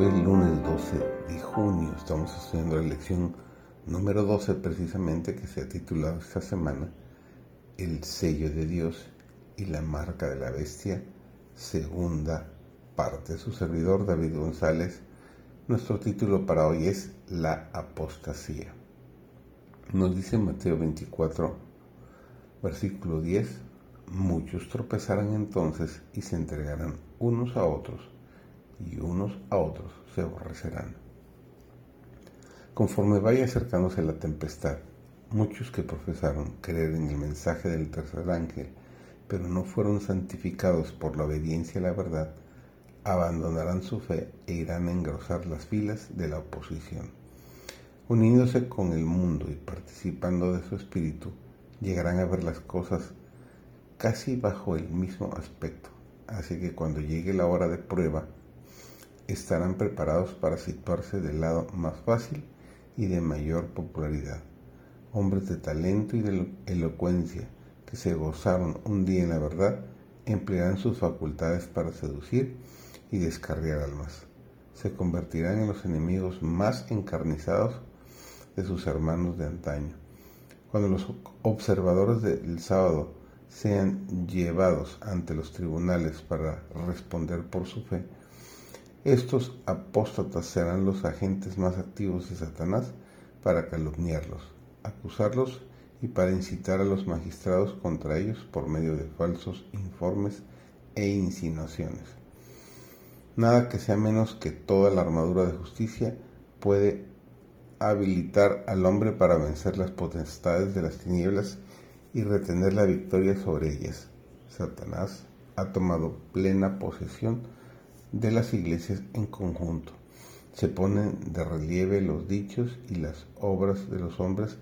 Hoy es el lunes 12 de junio, estamos estudiando la lección número 12 precisamente que se ha titulado esta semana El sello de Dios y la marca de la bestia, segunda parte. Su servidor David González, nuestro título para hoy es La apostasía. Nos dice Mateo 24, versículo 10, muchos tropezarán entonces y se entregarán unos a otros y unos a otros se aborrecerán. Conforme vaya acercándose la tempestad, muchos que profesaron creer en el mensaje del tercer ángel, pero no fueron santificados por la obediencia a la verdad, abandonarán su fe e irán a engrosar las filas de la oposición. Uniéndose con el mundo y participando de su espíritu, llegarán a ver las cosas casi bajo el mismo aspecto. Así que cuando llegue la hora de prueba, estarán preparados para situarse del lado más fácil y de mayor popularidad. Hombres de talento y de elocuencia que se gozaron un día en la verdad emplearán sus facultades para seducir y descarriar almas. Se convertirán en los enemigos más encarnizados de sus hermanos de antaño. Cuando los observadores del sábado sean llevados ante los tribunales para responder por su fe, estos apóstatas serán los agentes más activos de Satanás para calumniarlos, acusarlos y para incitar a los magistrados contra ellos por medio de falsos informes e insinuaciones. Nada que sea menos que toda la armadura de justicia puede habilitar al hombre para vencer las potestades de las tinieblas y retener la victoria sobre ellas. Satanás ha tomado plena posesión de las iglesias en conjunto. Se ponen de relieve los dichos y las obras de los hombres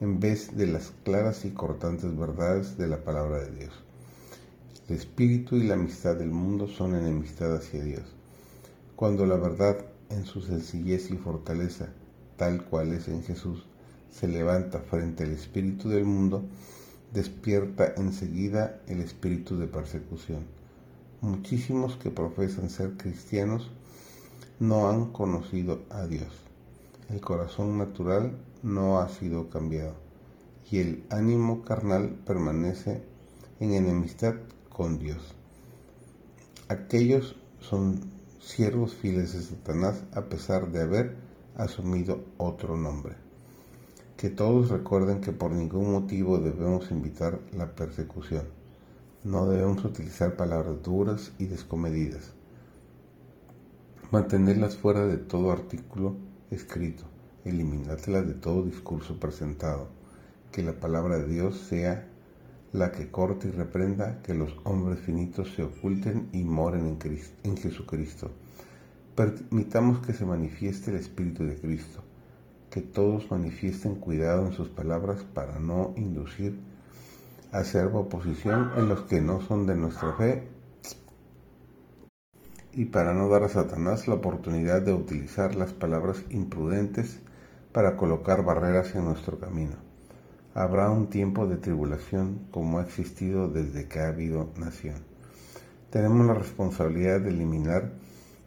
en vez de las claras y cortantes verdades de la palabra de Dios. El espíritu y la amistad del mundo son enemistad hacia Dios. Cuando la verdad en su sencillez y fortaleza, tal cual es en Jesús, se levanta frente al espíritu del mundo, despierta enseguida el espíritu de persecución muchísimos que profesan ser cristianos no han conocido a Dios. El corazón natural no ha sido cambiado y el ánimo carnal permanece en enemistad con Dios. Aquellos son siervos fieles de Satanás a pesar de haber asumido otro nombre. Que todos recuerden que por ningún motivo debemos invitar la persecución no debemos utilizar palabras duras y descomedidas. Mantenerlas fuera de todo artículo escrito. Eliminártelas de todo discurso presentado. Que la palabra de Dios sea la que corte y reprenda que los hombres finitos se oculten y moren en, en Jesucristo. Permitamos que se manifieste el Espíritu de Cristo, que todos manifiesten cuidado en sus palabras para no inducir hacer oposición en los que no son de nuestra fe y para no dar a Satanás la oportunidad de utilizar las palabras imprudentes para colocar barreras en nuestro camino. Habrá un tiempo de tribulación como ha existido desde que ha habido nación. Tenemos la responsabilidad de eliminar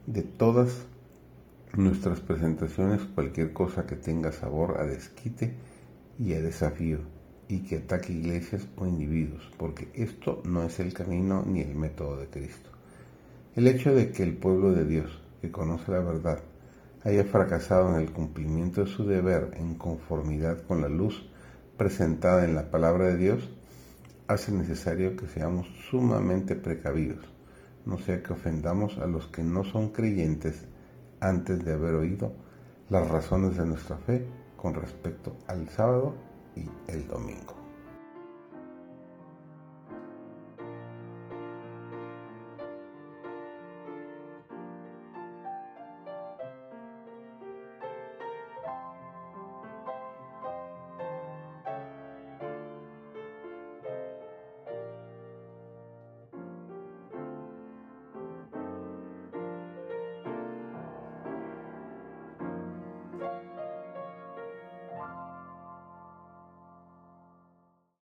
de todas nuestras presentaciones cualquier cosa que tenga sabor a desquite y a desafío y que ataque iglesias o individuos, porque esto no es el camino ni el método de Cristo. El hecho de que el pueblo de Dios, que conoce la verdad, haya fracasado en el cumplimiento de su deber en conformidad con la luz presentada en la palabra de Dios, hace necesario que seamos sumamente precavidos, no sea que ofendamos a los que no son creyentes antes de haber oído las razones de nuestra fe con respecto al sábado y el domingo.